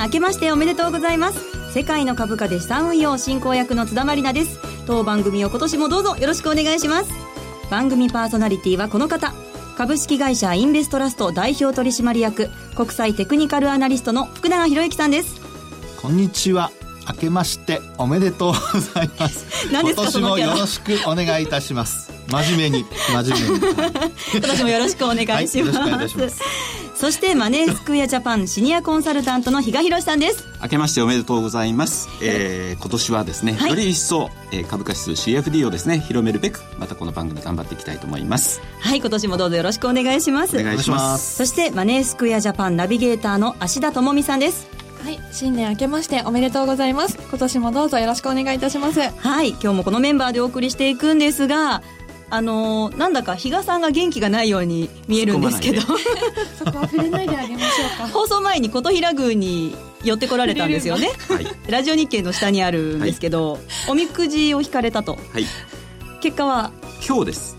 皆さん明けましておめでとうございます。世界の株価で資産運用進行役の津田まりなです。当番組を今年もどうぞよろしくお願いします。番組パーソナリティはこの方。株式会社インベストラスト代表取締役国際テクニカルアナリストの福永博之さんです。こんにちは。明けましておめでとうございます。今年もよろしくお願いいたします。真面目に真面目に。今年もよろしくお願いします,、はいますそしてマネースクエアジャパンシニアコンサルタントの比嘉博さんです。明けましておめでとうございます、えー、今年はですね、はい。より一層、えー株価指数 CFD をですね広めるべくまたこの番組頑張っていきたいと思います。はい今年もどうぞよろしくお願いします。お願いします。そしてマネースクエアジャパンナビゲーターの芦田智美さんです。はい、新年明けましておめでとうございます。今年もどうぞよろしくお願いいたします。はい今日もこのメンバーでお送りしていくんですがあのーなんだか比嘉さんが元気がないように見えるんですけど。そこは触れないであげましょうか。放送前に琴平宮に寄ってこられたんですよね。はい。ラジオ日経の下にあるんですけど、おみくじを引かれたと。はい。結果は？今日です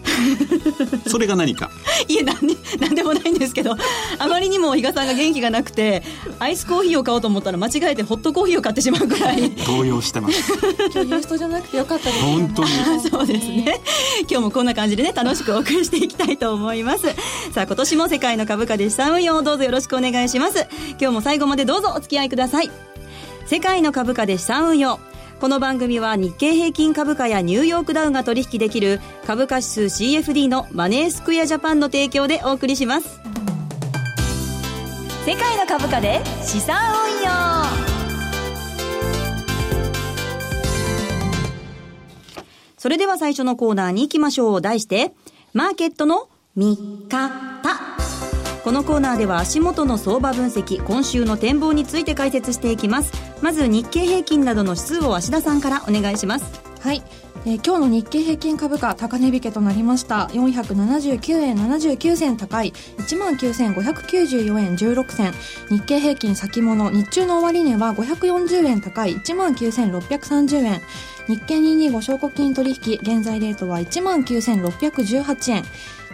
それが何か？いえなんでもないんですけどあまりにも比嘉さんが元気がなくてアイスコーヒーを買おうと思ったら間違えてホットコーヒーを買ってしまうくらい。動揺してます。今日ユーストじゃなくてよかったです。本当に。そうですね。今日もこんな感じでね楽しくお送りしていきたいと思います。さあ今年も世界の株価で資産運用をどうぞよろしくお願いします。今日も最後までどうぞお付き合いください。世界の株価で資産運用この番組は日経平均株価やニューヨークダウが取引できる株価指数 CFD のマネースクエアジャパンの提供でお送りします世界の株価で資産運用それでは最初のコーナーに行きましょう。題して、マーケットの見方。このコーナーでは足元の相場分析、今週の展望について解説していきます。まず日経平均などの指数を芦田さんからお願いします。はい、えー今日の日経平均株価高値引けとなりました。479円79銭高い。19,594円16銭。日経平均先物日中の終値は540円高い。19,630円。日経225証拠金取引現在レートは19,618円。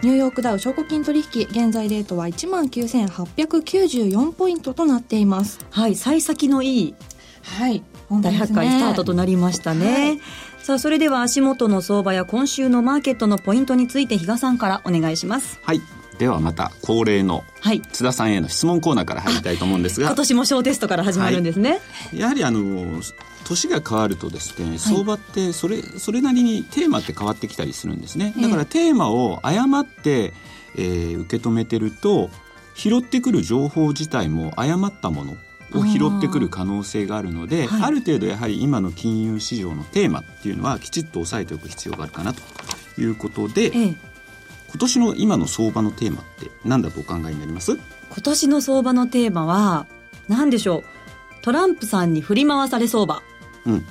ニューヨークダウ証拠金取引現在レートは19,894ポイントとなっています。はい、幸先のいいはい大発会スタートとなりましたね。はい。さあ、それでは足元の相場や今週のマーケットのポイントについて比嘉さんからお願いします。はいではまた恒例のはい。津田さんへの質問コーナーから入りたいと思うんですが今年も小テストから始まるんですね。やはりあの年が変わるとですね相場ってそれそれなりにテーマって変わってきたりするんですね。だからテーマを誤って、えー受け止めてると拾ってくる情報自体も誤ったものを拾ってくる可能性があるので、はい。ある程度やはり今の金融市場のテーマっていうのはきちっと押さえておく必要があるかなということで、ええ。今年の今の相場のテーマって何だとお考えになります？今年の相場のテーマは、何でしょう？トランプさんに振り回され相場。うん。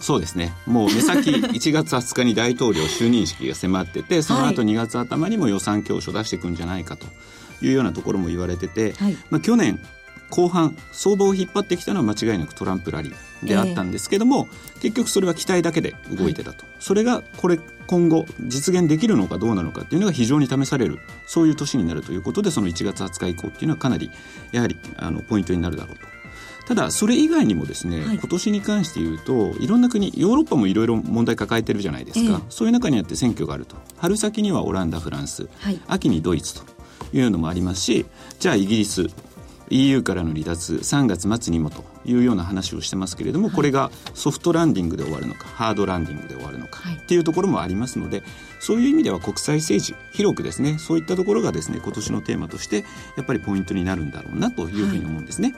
そうですね。もう目先 1月20日に大統領就任式が迫っててその後はい2月頭にも予算教書出していくんじゃないかというようなところも言われてて、はい。まあ、去年後半相場を引っ張ってきたのは間違いなくトランプラリーであったんですけども、結局それは期待だけで動いてたと、それがこれ今後実現できるのかどうなのかっていうのが非常に試されるそういう年になるということでその1月20日以降っていうのはかなりやはりあのポイントになるだろうと。ただそれ以外にもですね、はい。今年に関して言うといろんな国ヨーロッパもいろいろ問題抱えてるじゃないですか、ええ。そういう中にあって選挙があると。春先にはオランダフランス、はい。秋にドイツというのもありますしじゃあイギリス EU からの離脱3月末にもというような話をしてますけれども、これがソフトランディングで終わるのかハードランディングで終わるのかはい。っていうところもありますのでそういう意味では国際政治広くですねそういったところがですね今年のテーマとしてやっぱりポイントになるんだろうなというふうに思うんですね。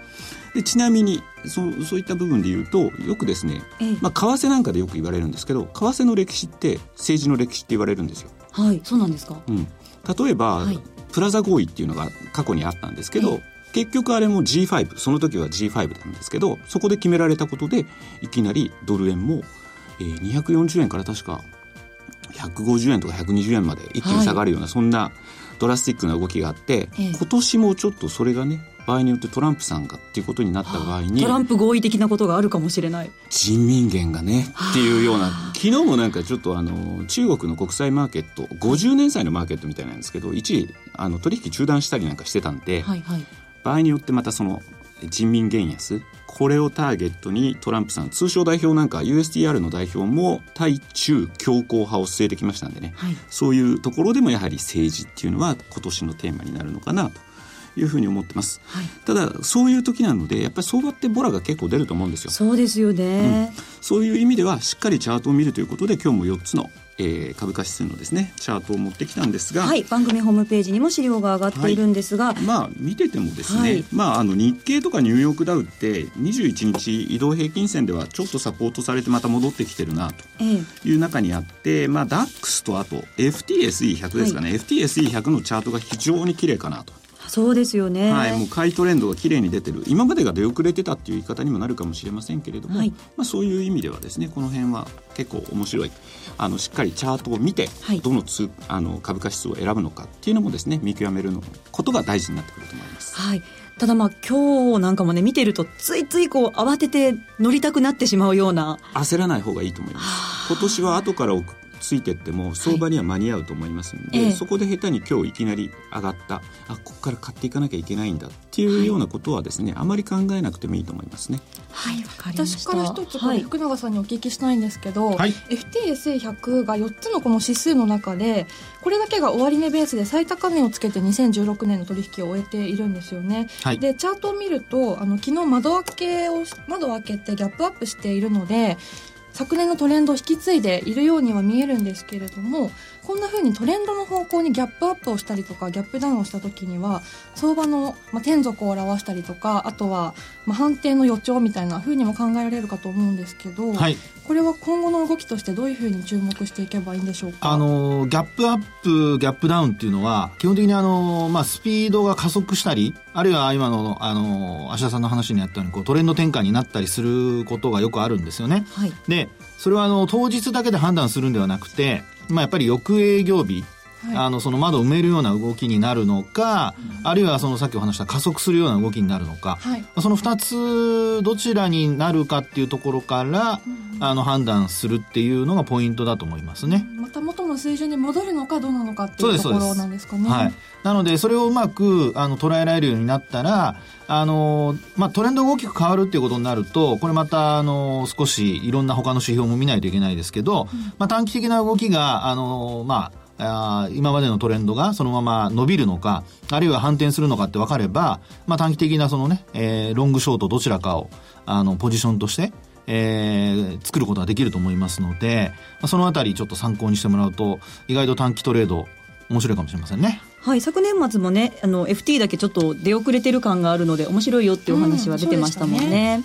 でちなみにそうそういった部分で言うとよくですね、ええ。まあ、為替なんかでよく言われるんですけど為替の歴史って政治の歴史って言われるんですよ。はい、そうなんですか？うん、例えば、はい。プラザ合意っていうのが過去にあったんですけど、結局あれも G5 その時は G5 なんですけどそこで決められたことでいきなりドル円も、えー240円から確か150円とか120円まで一気に下がるような、そんなドラスティックな動きがあって、ええ今年もちょっとそれがね場合によってトランプさんがっていうことになった場合にトランプ合意的なことがあるかもしれない。人民元がねっていうような昨日もなんかちょっとあの中国の国際マーケット50年債のマーケットみたいなんですけど一時あの取引中断したりなんかしてたんで、はいはい。場合によってまたその人民元安これをターゲットにトランプさん通商代表なんか USTR の代表も対中強硬派を据えてきましたんでね、はい。そういうところでもやはり政治っていうのは今年のテーマになるのかなというふうに思ってます、はい。ただそういう時なのでやっぱり相場ってボラが結構出ると思うんですよ。そうですよね、そういう意味ではしっかりチャートを見るということで今日も4つの、えー株価指数のですねチャートを持ってきたんですが、はい番組ホームページにも資料が上がっているんですが、まあ見ててもですね、はい。まああの日経とかニューヨークダウって21日移動平均線ではちょっとサポートされてまた戻ってきてるなええ。という中にあって、まあ DAX とあと FTSE100 ですかね、FTSE100 のチャートが非常に綺麗かなと。そうですよね、はい、もう買いトレンドが綺麗に出てる。今までが出遅れてたっていう言い方にもなるかもしれませんけれども、はい。まあ、そういう意味ではですねこの辺は結構面白いあのしっかりチャートを見て、はい。どの通あの株価指数を選ぶのかっていうのもですね見極めるのことが大事になってくると思います。はい。ただまあ今日なんかもね見てるとついついこう慌てて乗りたくなってしまうような。焦らない方がいいと思います。今年は後からついてっても相場には間に合うと思いますので、ええ。そこで下手に今日いきなり上がったあここから買っていかなきゃいけないんだっていうようなことはですね、あまり考えなくてもいいと思いますね。はいわかりました。私から一つ福永さんにお聞きしたいんですけど、はい。FTSE100 が4つのこの指数の中でこれだけが終値ベースで最高値をつけて2016年の取引を終えているんですよね、はい。でチャートを見るとあの昨日窓開けをし窓を開けてギャップアップしているので昨年のトレンドを引き継いでいるようには見えるんですけれどもこんな風にトレンドの方向にギャップアップをしたりとかギャップダウンをした時には相場の、まあ、天底を表したりとかあとは、まあ、反転の予兆みたいな風にも考えられるかと思うんですけど、はい。これは今後の動きとしてどういうふうに注目していけばいいんでしょうか？あのギャップアップギャップダウンっていうのは基本的にあの、まあ、スピードが加速したりあるいは今のあの芦田さんの話にあったようにこうトレンド転換になったりすることがよくあるんですよね。はい。でそれはあの当日だけで判断するんではなくて、まあ、やっぱり翌営業日はい。あのその窓を埋めるような動きになるのか、あるいはそのさっきお話した加速するような動きになるのか、はい。まあその2つどちらになるかっていうところから、あの判断するっていうのがポイントだと思いますね。また元の水準に戻るのかどうなのかっていうところなんですかね。はい。なので、それをうまく、あの、捉えられるようになったら、あの、まあ、トレンドが大きく変わるっていうことになると、これまた、あの、少しいろんな他の指標も見ないといけないですけど、まあ、短期的な動きが、あの、まあ、あー今までのトレンドがそのまま伸びるのか、あるいは反転するのかって分かれば、まあ、短期的なそのね、えーロングショートどちらかを、あの、ポジションとして、えー作ることができると思いますので、まあ、そのあたりちょっと参考にしてもらうと、意外と短期トレード、面白いかもしれませんね。はい、昨年末もねあの FT だけちょっと出遅れてる感があるので面白いよっていうお話は出てましたもんね。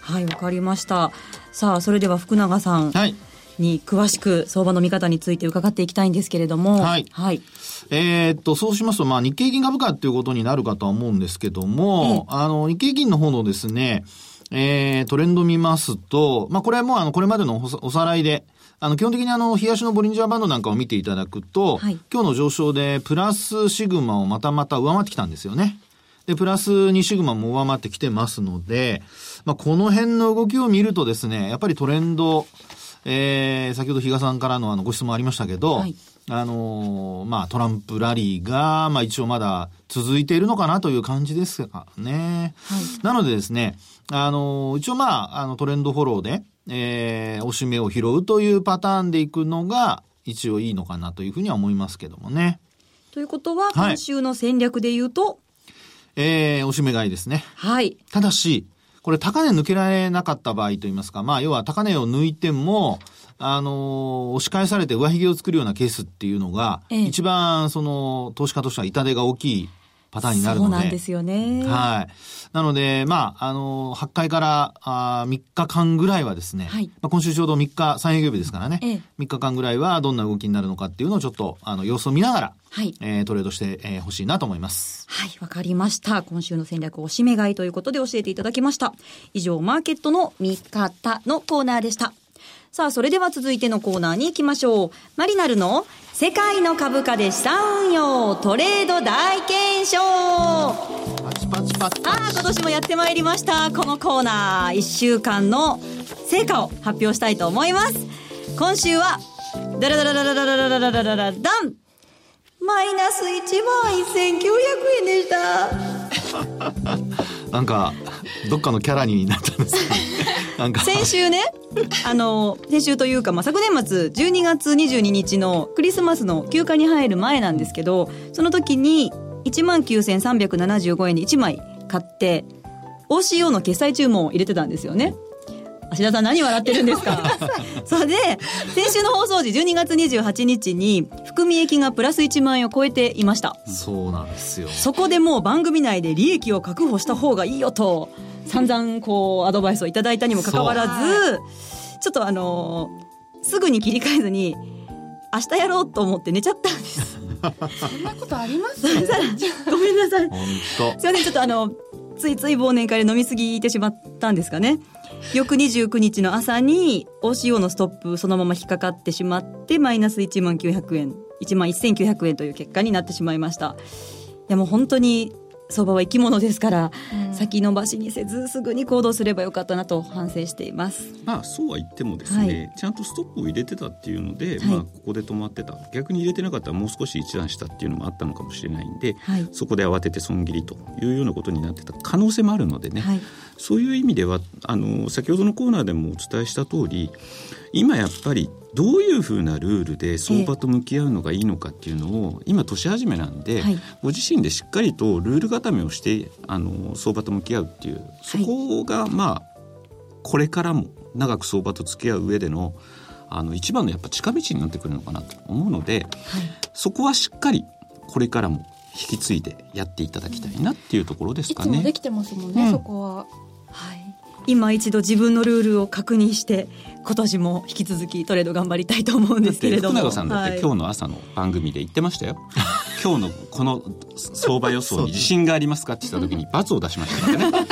はいわかりましたさあそれでは福永さんはい。に詳しく相場の見方について伺っていきたいんですけれどもはいはい、えーっと、そうしますと、まあ、日経平均株価っていうことになるかとは思うんですけども、あの、日経平均の方のですね、えー、トレンド見ますと、まあ、これはもう、あの、これまでのおさらいで、あの、基本的にあの、東のボリンジャーバンドなんかを見ていただくと、はい今日の上昇で、プラスシグマをまたまた上回ってきたんですよね。で、プラス2シグマも上回ってきてますので、まあ、この辺の動きを見るとですね、やっぱりトレンド、えー、先ほど比嘉さんからのあのご質問ありましたけど、はいあのーまあ、トランプラリーが、まあ、一応まだ続いているのかなという感じですかね。なのでですね、あのー一応まあ、あのトレンドフォローで、えー、おしめを拾うというパターンでいくのが、一応いいのかなというふうには思いますけどもね。ということははい今週の戦略で言うと？えー、おしめ買いですね。はいただし、これ高値抜けられなかった場合といいますか、まあ要は高値を抜いても、あのー押し返されて上髭を作るようなケースっていうのが、ええ一番その投資家としては痛手が大きいパターンになるので。そうなんですよねはい。なので、まあ、あの、8回からあ3日間ぐらいはですね、はいまあ、今週ちょうど3日、3営業日ですからね、ええ3日間ぐらいはどんな動きになるのかっていうのをちょっと、あの、様子を見ながら、はいえートレードしてほ、えー欲しいなと思います。はい、わかりました。今週の戦略をおしめ買いということで教えていただきました。以上、マーケットの見方のコーナーでした。さあ、それでは続いてのコーナーに行きましょう。マリナルの世界の株価で資産運用トレード大検証パチパチパチさあ、今年もやってまいりました。このコーナー、1週間の成果を発表したいと思います。今週は、ダラダラダラダラダラダラダラダンマイナス1万1900円でした。なんか、どっかのキャラになったんですか なんか。先週ね、あの、先週というか、まあ、昨年末12月22日のクリスマスの休暇に入る前なんですけど、その時に19,375円で1枚買って、OCO の決済注文を入れてたんですよね。芦田さん何笑ってるんですか？それで、先週の放送時12月28日に含み益がプラス1万円を超えていました。そうなんですよ。そこでもう番組内で利益を確保した方がいいよと、散々こうアドバイスをいただいたにもかかわらず、ちょっとあのー、すぐに切り替えずに、明日やろうと思って寝ちゃったんです。そんなことあります？ごめんなさい。本当。すいません、ちょっとあの、ついつい忘年会で飲みすぎてしまったんですかね。翌29日の朝に OCO のストップそのまま引っかかってしまってマイナス1万900円1万1900円という結果になってしまいました。いやもう本当に相場は生き物ですから、うん、先延ばしにせずすぐに行動すればよかったなと反省しています。まあそうは言ってもですね、はい、ちゃんとストップを入れてたっていうので、はい、まあここで止まってた。逆に入れてなかったらもう少し一段したっていうのもあったのかもしれないんで、はい、そこで慌てて損切りというようなことになってた可能性もあるのでね、そういう意味ではあの先ほどのコーナーでもお伝えした通り今やっぱりどういうふうなルールで相場と向き合うのがいいのかっていうのを、今年始めなんで、はい、ご自身でしっかりとルール固めをしてあの相場と向き合うっていうそこが、まあこれからも長く相場と付き合う上でのあの一番のやっぱ近道になってくるのかなと思うので、はい、そこはしっかりこれからも引き継いでやっていただきたいなっていうところですかね。できてますもんね、うん、そこは。はい。今一度自分のルールを確認して今年も引き続きトレード頑張りたいと思うんですけれども。福永さんだって今日の朝の番組で言ってましたよ、今日のこの相場予想に自信がありますかって言った時に罰を出しましたからね。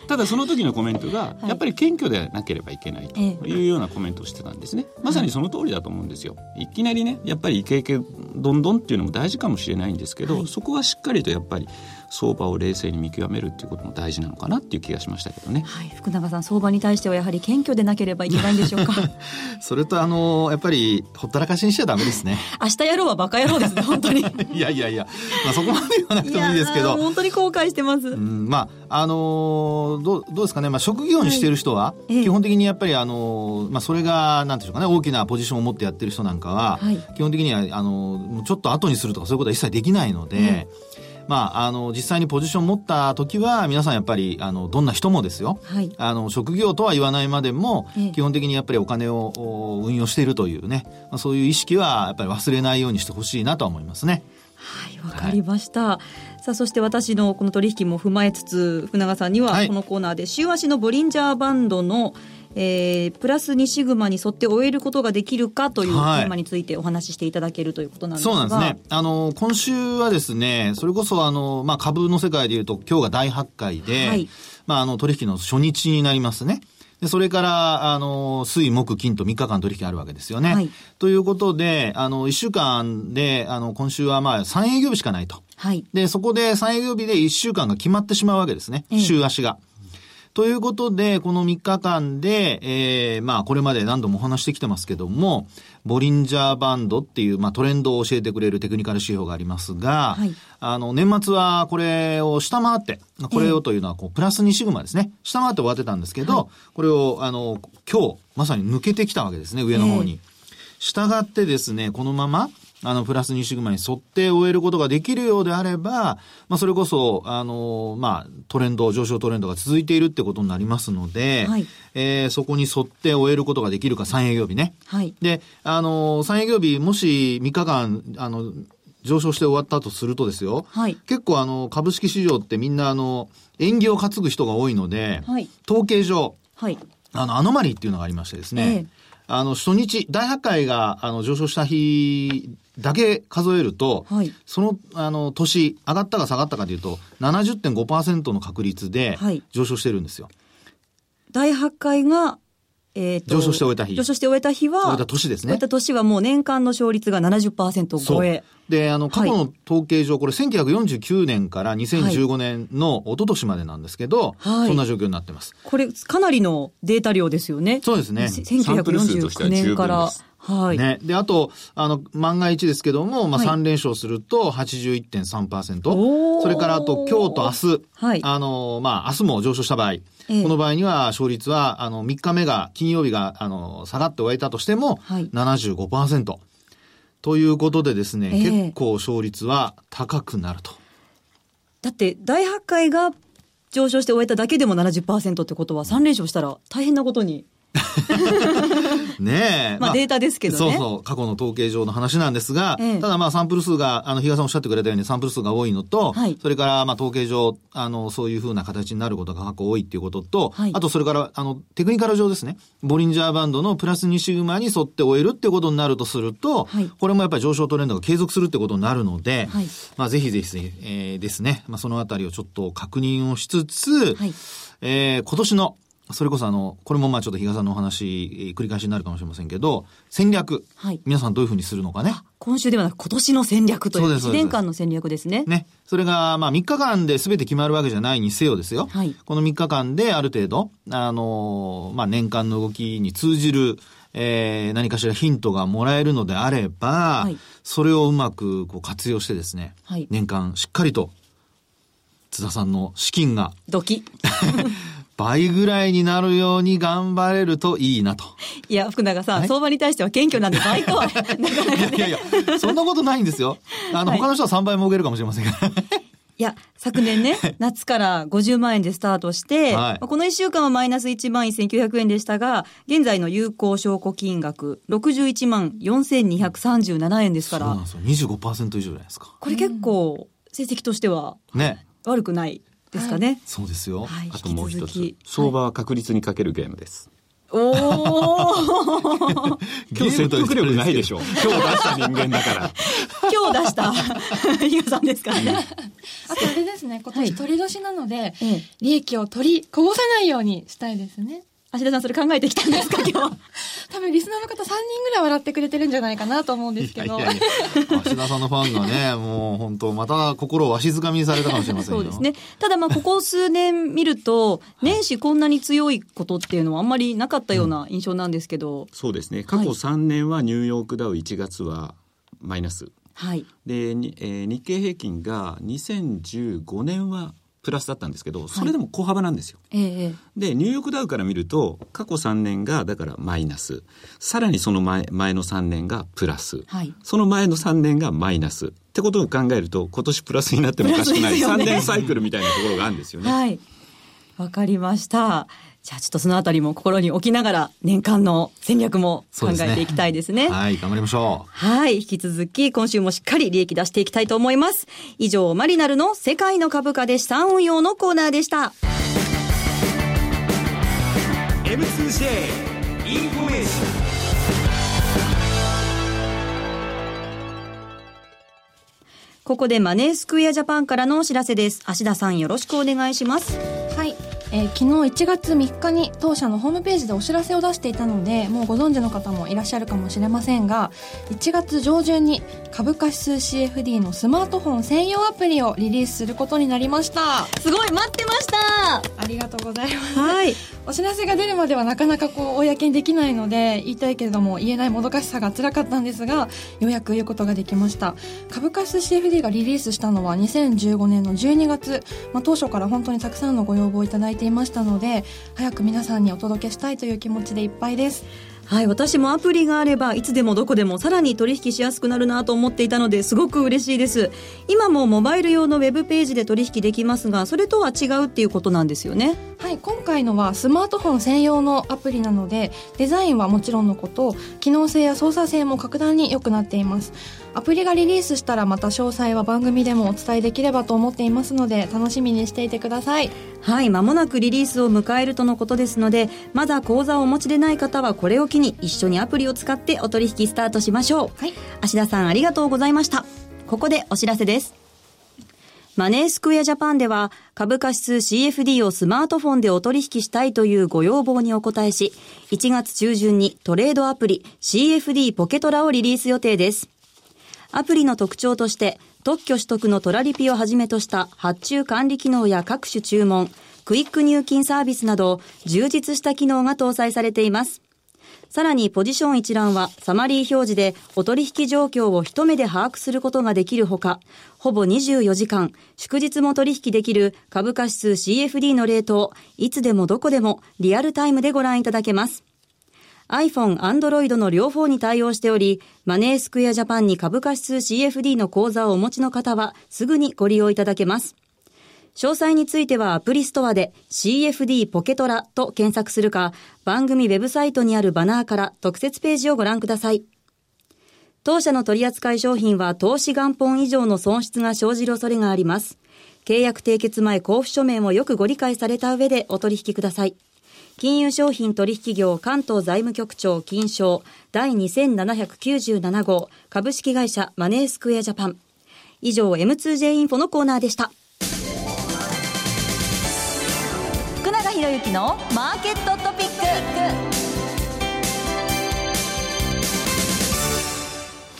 ただその時のコメントがやっぱり謙虚でなければいけないというようなコメントをしてたんですね。まさにその通りだと思うんですよ。いきなりねやっぱりイケイケどんどんっていうのも大事かもしれないんですけど、はい、そこはしっかりとやっぱり相場を冷静に見極めるっていうことも大事なのかなっていう気がしましたけどね、はい、福永さん相場に対してはやはり謙虚でなければいけないんでしょうか？それとあのやっぱりほったらかしにしちゃダメですね。明日やろうはバカ野郎ですね 本当に。いやいやいや、まあ、そこまで言わなくてもいいですけど。本当に後悔してます、うん、まああのー、どうどうですかね、まあ、職業にしている人は、基本的にやっぱりあのー、まあ、それがなんていうかね。大きなポジションを持ってやってる人なんかは、はい、基本的にはあのー、ちょっと後にするとかそういうことは一切できないので、まあ、あの、実際にポジション持った時は、皆さんやっぱり、あの、どんな人もですよ。はい。あの、職業とは言わないまでも、基本的にやっぱりお金を運用しているというね、まあ、そういう意識は、やっぱり忘れないようにしてほしいなと思いますね。はい、わかりました。はい、さあ、そして私のこの取引も踏まえつつ、福永さんには、このコーナーで、週足のボリンジャーバンドの、えー、プラス2シグマに沿って終えることができるかというテーマについてお話ししていただけるということなんですが、はい、そうなんですね。あの、今週はですね、それこそあの、まあ、株の世界でいうと今日が大発会で、はい、まあ、あの、取引の初日になりますね。で、それから、あの、水、木、金と3日間取引あるわけですよね。はい、ということで、あの、1週間で、あの、今週はまあ、3営業日しかないと。はい。で、そこで3営業日で1週間が決まってしまうわけですね。週足が。ということで、この3日間で、えー、まあ、これまで何度もお話してきてますけども、ボリンジャーバンドっていう、まあ、トレンドを教えてくれるテクニカル指標がありますが、はい、あの、年末はこれを下回って、これをというのは、こう、プラス2シグマですね。下回って終わってたんですけど、はい、これを、あの、今日、まさに抜けてきたわけですね、上の方に。したがってですね、このまま、あの、プラス2シグマに沿って終えることができるようであれば、まあ、それこそ、あの、まあ、トレンド、上昇トレンドが続いているってことになりますので、はい、えー、そこに沿って終えることができるか、3営業日ね。はい。で、あの、3営業日、もし3日間、あの、上昇して終わったとするとですよ、はい、結構あの、株式市場ってみんなあの、縁起を担ぐ人が多いので、はい、統計上、はい、あの、アノマリーっていうのがありましてですね、ええあの、初日、大発会が、あの、上昇した日だけ数えると、はい、その、あの、年、上がったか下がったかというと、70.5%の確率で上昇してるんですよ。はい、大発会が、えー、上昇して終えた日。上昇して終えた日は、終えた年ですね。終えた年はもう年間の勝率が70%超え。で、あの、過去の統計上、これ1949年から2015年の一昨年までなんですけど、はい、そんな状況になってます。これ、かなりのデータ量ですよね。そうですね。1949年から。はい。ね。で、あと、あの、万が一ですけども、まあ、はい3連勝すると81.3%。おーそれから、あと、今日と明日。はいあの、まあ、明日も上昇した場合。ええこの場合には、勝率は、あの、3日目が、金曜日が、あの、下がって終えたとしても、はい75%。ということでですね、ええ結構勝率は高くなると。だって、大発会が上昇して終えただけでも70%ってことは、3連勝したら大変なことに。ねえ。まあデータですけどね。そうそう。過去の統計上の話なんですが、ええ。ただまあサンプル数が、あの、比嘉さんおっしゃってくれたようにサンプル数が多いのと、はい。それからまあ統計上、あの、そういうふうな形になることが過去多いっていうことと、はい。あとそれから、あの、テクニカル上ですね、ボリンジャーバンドのプラス2シグマに沿って終えるってことになるとすると、はい。これもやっぱり上昇トレンドが継続するってことになるので、はい。まあぜひぜひ、えーですね、まあそのあたりをちょっと確認をしつつ、はい。えー今年の、それこそあの、これもまあちょっと比嘉さんのお話、えー繰り返しになるかもしれませんけど、戦略。はい皆さんどういうふうにするのかね？今週ではなく今年の戦略という1そうですそうです年間の戦略ですね。ね。それが、まあ3日間で全て決まるわけじゃないにせよですよ。はいこの3日間である程度、あのーまあ年間の動きに通じる、えー何かしらヒントがもらえるのであれば、はいそれをうまくこう活用してですね、はい年間しっかりと津田さんの資金がドキ。倍ぐらいになるように頑張れるといいなと。いや、福永さん、はい相場に対しては謙虚なんで倍とは、ね。いやいや、そんなことないんですよ。あの、はい他の人は3倍儲けるかもしれませんから。いや、昨年ね、夏から50万円でスタートして、はいまあこの1週間はマイナス1万1900円でしたが、現在の有効証拠金額、61万4237円ですからそうなん、ですよ。25%以上じゃないですか。これ結構、成績としてはね。悪くないですかね。そうですよ。はい、あともう一つ。相場は確率にかけるゲームです、おー。今日説得力ないでしょ。今日出した人間だから。今日出した、比嘉さんですからね。あとあれですね、今はい。年取り年なので、ええ。利益を取り、こぼさないようにしたいですね。芦田さん、それ考えてきたんですか、今日。多分リスナーの方3人ぐらい笑ってくれてるんじゃないかなと思うんですけど。いやいやいや芦田さんのファンがね、もう本当また心をわしづかみにされたかもしれませんよ。そうですね。ただまあ、ここ数年見ると、年始こんなに強いことっていうのはあんまりなかったような印象なんですけど、そうですね過去3年はニューヨークダウ1月はマイナスはい。で、にえー日経平均が2015年はプラスだったんですけどそれでも小幅なんですよ、ええええ。でニューヨークダウから見ると過去3年がだからマイナス。さらにその前前の3年がプラス、はい。その前の3年がマイナス。ってことを考えると今年プラスになってもおかしくない、ね。3年サイクルみたいなところがあるんですよね。はい。わかりました。じゃあちょっとそのあたりも心に置きながら年間の戦略も考えていきたいですね。はい、頑張りましょう。はい。引き続き、今週もしっかり利益出していきたいと思います。以上、マリナルの世界の株価で資産運用のコーナーでした。M2J インフォメーションここでマネースクエアジャパンからのお知らせです。芦田さんよろしくお願いします。はい、えー昨日1月3日に当社のホームページでお知らせを出していたのでもうご存知の方もいらっしゃるかもしれませんが1月上旬に株価指数 CFD のスマートフォン専用アプリをリリースすることになりました。すごい待ってました。ありがとうございます。はい。お知らせが出るまではなかなかこう公にできないので言いたいけれども言えないもどかしさが辛かったんですがようやく言うことができました。株価指数 CFD がリリースしたのは2015年の12月、まあ、当初から本当にたくさんのご要望をいただいていましたので早く皆さんにお届けしたいという気持ちでいっぱいです。はい、私もアプリがあればいつでもどこでもさらに取引しやすくなるなと思っていたのですごく嬉しいです。今もモバイル用のウェブページで取引できますが、それとは違うっていうことなんですよね。はい、今回のはスマートフォン専用のアプリなのでデザインはもちろんのこと機能性や操作性も格段に良くなっていますアプリがリリースしたらまた詳細は番組でもお伝えできればと思っていますので楽しみにしていてくださいはい、間もなくリリースを迎えるとのことですので、まだ口座をお持ちでない方はこれを機に一緒にアプリを使ってお取引スタートしましょう。はい芦田さんありがとうございました。ここでお知らせです。マネースクエアジャパンでは株価指数 CFD をスマートフォンでお取引したいというご要望にお答えし、1月中旬にトレードアプリ CFD ポケトラをリリース予定です。アプリの特徴として、特許取得のトラリピをはじめとした発注管理機能や各種注文、クイック入金サービスなど、充実した機能が搭載されています。さらにポジション一覧はサマリー表示でお取引状況を一目で把握することができるほか、ほぼ24時間、祝日も取引できる株価指数 CFD のレートをいつでもどこでもリアルタイムでご覧いただけます。iPhone、Android の両方に対応しており、マネースクエアジャパンに株価指数 CFD の口座をお持ちの方はすぐにご利用いただけます。詳細についてはアプリストアで CFD ポケトラと検索するか、番組ウェブサイトにあるバナーから特設ページをご覧ください。当社の取扱商品は投資元本以上の損失が生じる恐れがあります。契約締結前交付書面をよくご理解された上でお取引ください。金融商品取引業関東財務局長金賞第2797号株式会社マネースクエアジャパン。以上 M2J インフォのコーナーでした。福永博之のマーケットトピック。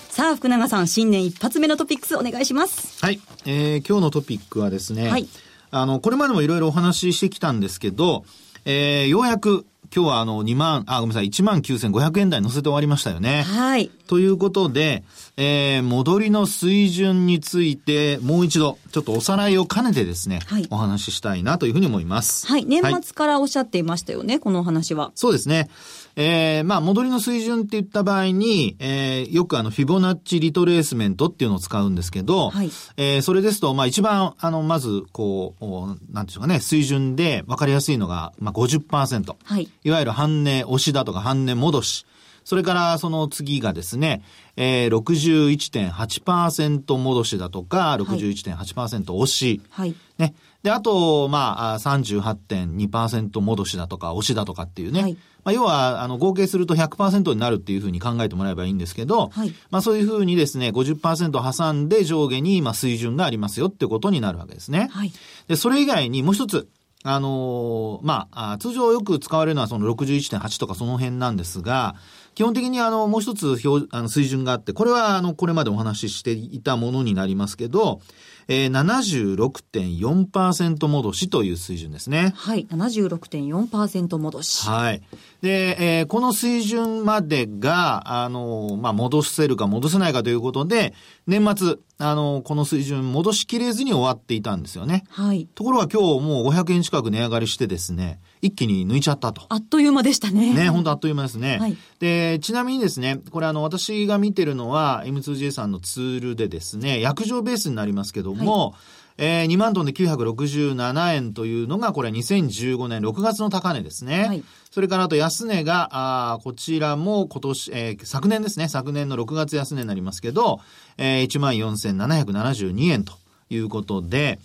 さあ、福永さん、新年一発目のトピックスお願いします。はい。えー、今日のトピックはですね、はいあの、これまでもいろいろお話ししてきたんですけど、えー、ようやく、今日はあの、2万、あ、ごめんなさい、1万9500円台乗せて終わりましたよね。はい。ということで、えー、戻りの水準について、もう一度、ちょっとおさらいを兼ねてですね、はいお話ししたいなというふうに思います。はい。年末からおっしゃっていましたよね、このお話は。そうですね。えー、まあ、戻りの水準って言った場合に、えー、よくあの、フィボナッチリトレースメントっていうのを使うんですけど、はいえー、それですと、まあ、一番、あの、まず、こう、おなんていうかね、水準で分かりやすいのが、まあ、50%。はい。いわゆる半値押しだとか半値戻し。それからその次がですね、えー、61.8%戻しだとか、61.8%押し。はい。ね。で、あと、まあ、あ38.2%戻しだとか、押しだとかっていうね。はいまあ、要は、あの、合計すると100%になるっていうふうに考えてもらえばいいんですけど、はいまあ、そういうふうにですね、50%挟んで上下に、まあ、水準がありますよってことになるわけですね。はい。で、それ以外にもう一つ、あのーまあ、あ通常よく使われるのはその61.8とかその辺なんですが、基本的にあの、もう一つ表、あの、水準があって、これはあの、これまでお話ししていたものになりますけど、えー、76.4%戻しという水準ですね。はい。76.4%戻し。はい。で、えーこの水準までが、あの、まあ、戻せるか戻せないかということで、年末、あの、この水準戻しきれずに終わっていたんですよね。はい。ところが今日もう500円近く値上がりしてですね、一気に抜いちゃったと。あっという間でしたね。ね、本当あっという間ですね。はいで、ちなみにですね、これあの、私が見てるのは M2J さんのツールでですね、約定ベースになりますけども、えー2万トンで967円というのが、これ2015年6月の高値ですね。はいそれからあと安値が、あーこちらも今年、えー昨年ですね、昨年の6月安値になりますけど、えー、14,772円ということで、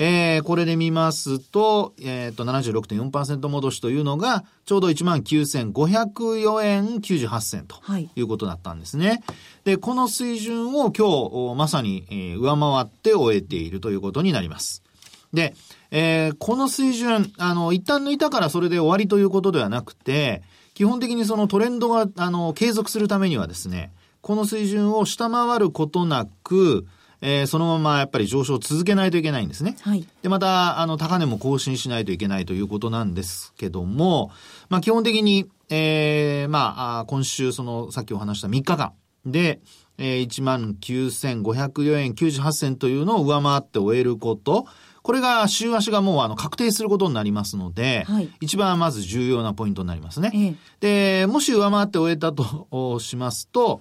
えーこれで見ますと、えっ、と、76.4%戻しというのが、ちょうど19,504円98銭とはいいうことだったんですね。で、この水準を今日、おまさに、えー上回って終えているということになります。で、えーこの水準、あの、一旦抜いたからそれで終わりということではなくて、基本的にそのトレンドが、あの、継続するためにはですね、この水準を下回ることなく、えーそのままやっぱり上昇を続けないといけないんですね。はい。で、また、あの、高値も更新しないといけないということなんですけども、まあ、基本的に、えー、まあ、あ今週、その、さっきお話した3日間で、えー、19,504円98銭というのを上回って終えること、これが週足がもうあの確定することになりますので、はい一番まず重要なポイントになりますね。ええで、もし上回って終えたとおしますと、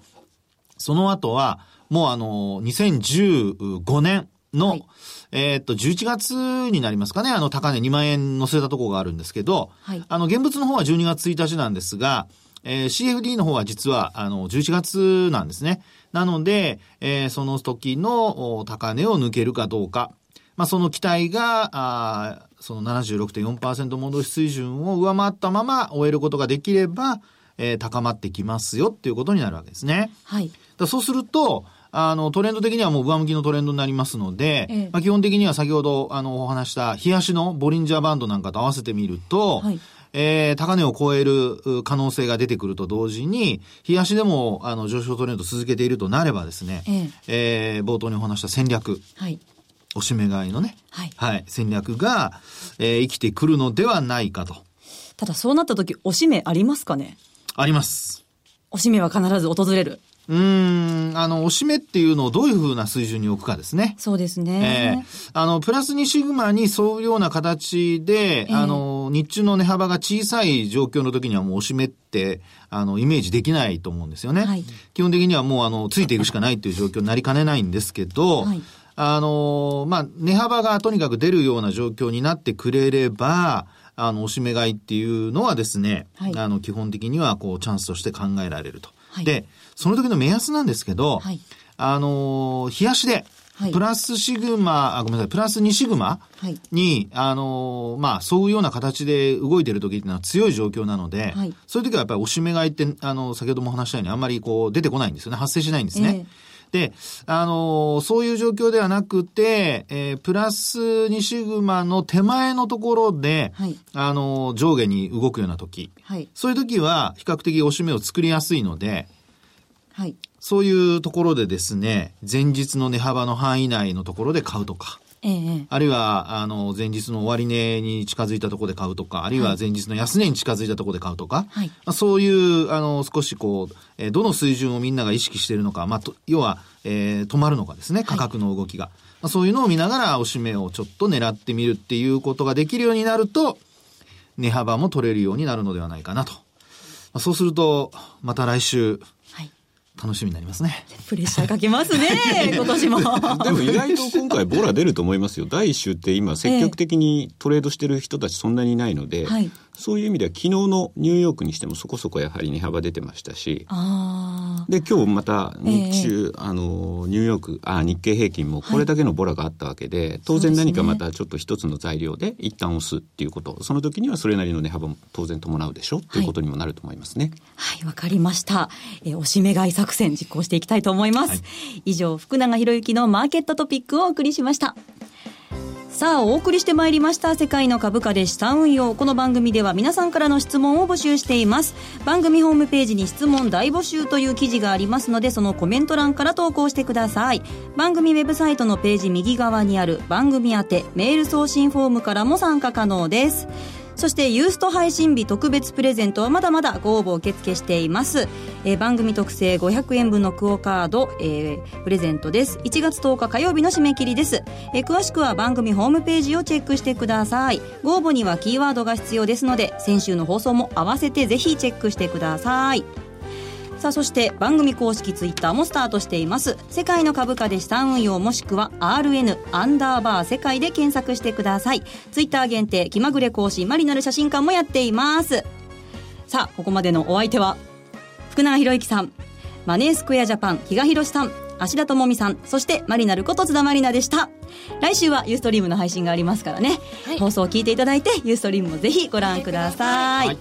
その後は、もうあの、2015年の、はいえーっと、11月になりますかね、あの、高値2万円乗せたところがあるんですけど、はいあの、現物の方は12月1日なんですが、えー CFD の方は実は、あの、11月なんですね。なので、えーその時のお高値を抜けるかどうか、まあ、その期待が、あーその76.4%戻し水準を上回ったまま終えることができれば、えー高まってきますよっていうことになるわけですね。はい。だそうすると、あの、トレンド的にはもう上向きのトレンドになりますので、ええまあ、基本的には先ほど、あの、お話した、冷やしのボリンジャーバンドなんかと合わせてみると、はいえー高値を超えるう可能性が出てくると同時に、冷やしでも、あの、上昇トレンド続けているとなればですね、ええー冒頭にお話した戦略、はい。おしめ買いのね、はい。はい、戦略が、えー生きてくるのではないかと。ただそうなった時、おしめありますかね？あります。おしめは必ず訪れる。うーん、あの、おしめっていうのをどういう風な水準に置くかですね。そうですえね。えあの、プラス2シグマに沿うような形で、ええあの、日中の値幅が小さい状況の時にはもうおしめって、あの、イメージできないと思うんですよね。はい基本的にはもう、あの、ついていくしかないっていう状況になりかねないんですけど、はいあの、まあ、値幅がとにかく出るような状況になってくれれば、あの、おしめ買いっていうのはですね、はいあの、基本的には、こう、チャンスとして考えられると。はいで、その時の目安なんですけど、はいあの、冷やしで、はいプラスシグマ、あ、ごめんなさい、プラス2シグマはい。に、あの、まあ、そういうような形で動いてる時っていうのは強い状況なので、はいそういう時はやっぱりおしめ買いって、あの、先ほどもお話したようにあんまりこう出てこないんですよね。発生しないんですね。で、あのそういう状況ではなくて、えープラス2シグマの手前のところで、はいあの上下に動くような時、はい。そういう時は比較的おしめを作りやすいので、はい。そういうところでですね、前日の値幅の範囲内のところで買うとか、ええあるいは、あの、前日の終値に近づいたところで買うとか、あるいは前日の安値に近づいたところで買うとか、はいまあ、そういう、あの、少しこう、えーどの水準をみんなが意識しているのか、まあ、と要は、えー止まるのかですね、価格の動きが。まあ、そういうのを見ながら、おしめをちょっと狙ってみるっていうことができるようになると、値幅も取れるようになるのではないかなと。まあ、そうすると、また来週、はい。楽しみになりますね。プレッシャーかけますね、今年も。でも意外と今回ボラ出ると思いますよ。第一週って今積極的にトレードしてる人たちそんなにいないので、はいそういう意味では昨日のニューヨークにしてもそこそこやはり値幅出てましたし。で今日また日中、あのニューヨークあ日経平均もこれだけのボラがあったわけで、当然何かまたちょっと一つの材料で一旦押すっていうことその時にはそれなりの値幅も当然伴うでしょっていうことにもなると思いますね。はい、わかりました。えー、おしめ買い作戦実行していきたいと思います。以上、福永博之のマーケットトピックをお送りしました。さあ、お送りしてまいりました世界の株価で資産運用。この番組では皆さんからの質問を募集しています。番組ホームページに質問大募集という記事がありますので、そのコメント欄から投稿してください。番組ウェブサイトのページ右側にある番組宛てメール送信フォームからも参加可能です。そしてユースト配信日特別プレゼントはまだまだご応募受付しています、えー番組特製500円分のクオカード、えープレゼントです。1月10日火曜日の締め切りです、えー詳しくは番組ホームページをチェックしてください。ご応募にはキーワードが必要ですので先週の放送も合わせてぜひチェックしてください。さあそして番組公式ツイッターもスタートしています。世界の株価で資産運用もしくは RN アンダーバー世界で検索してください。ツイッター限定気まぐれ講師マリナル写真館もやっています。さあここまでのお相手は福永博之さんマネースクエアジャパン比嘉宏さん。芦田智美さんそしてマリナルこと津田マリナでした。来週はユーストリームの配信がありますからね、はい。放送を聞いていただいてユーストリームもぜひご覧ください、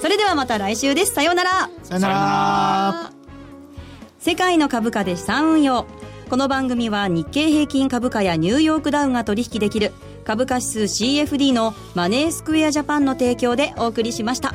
それではまた来週です。さようなら。さよなら。世界の株価で資産運用。この番組は日経平均株価やニューヨークダウが取引できる株価指数 CFD のマネースクエアジャパンの提供でお送りしました。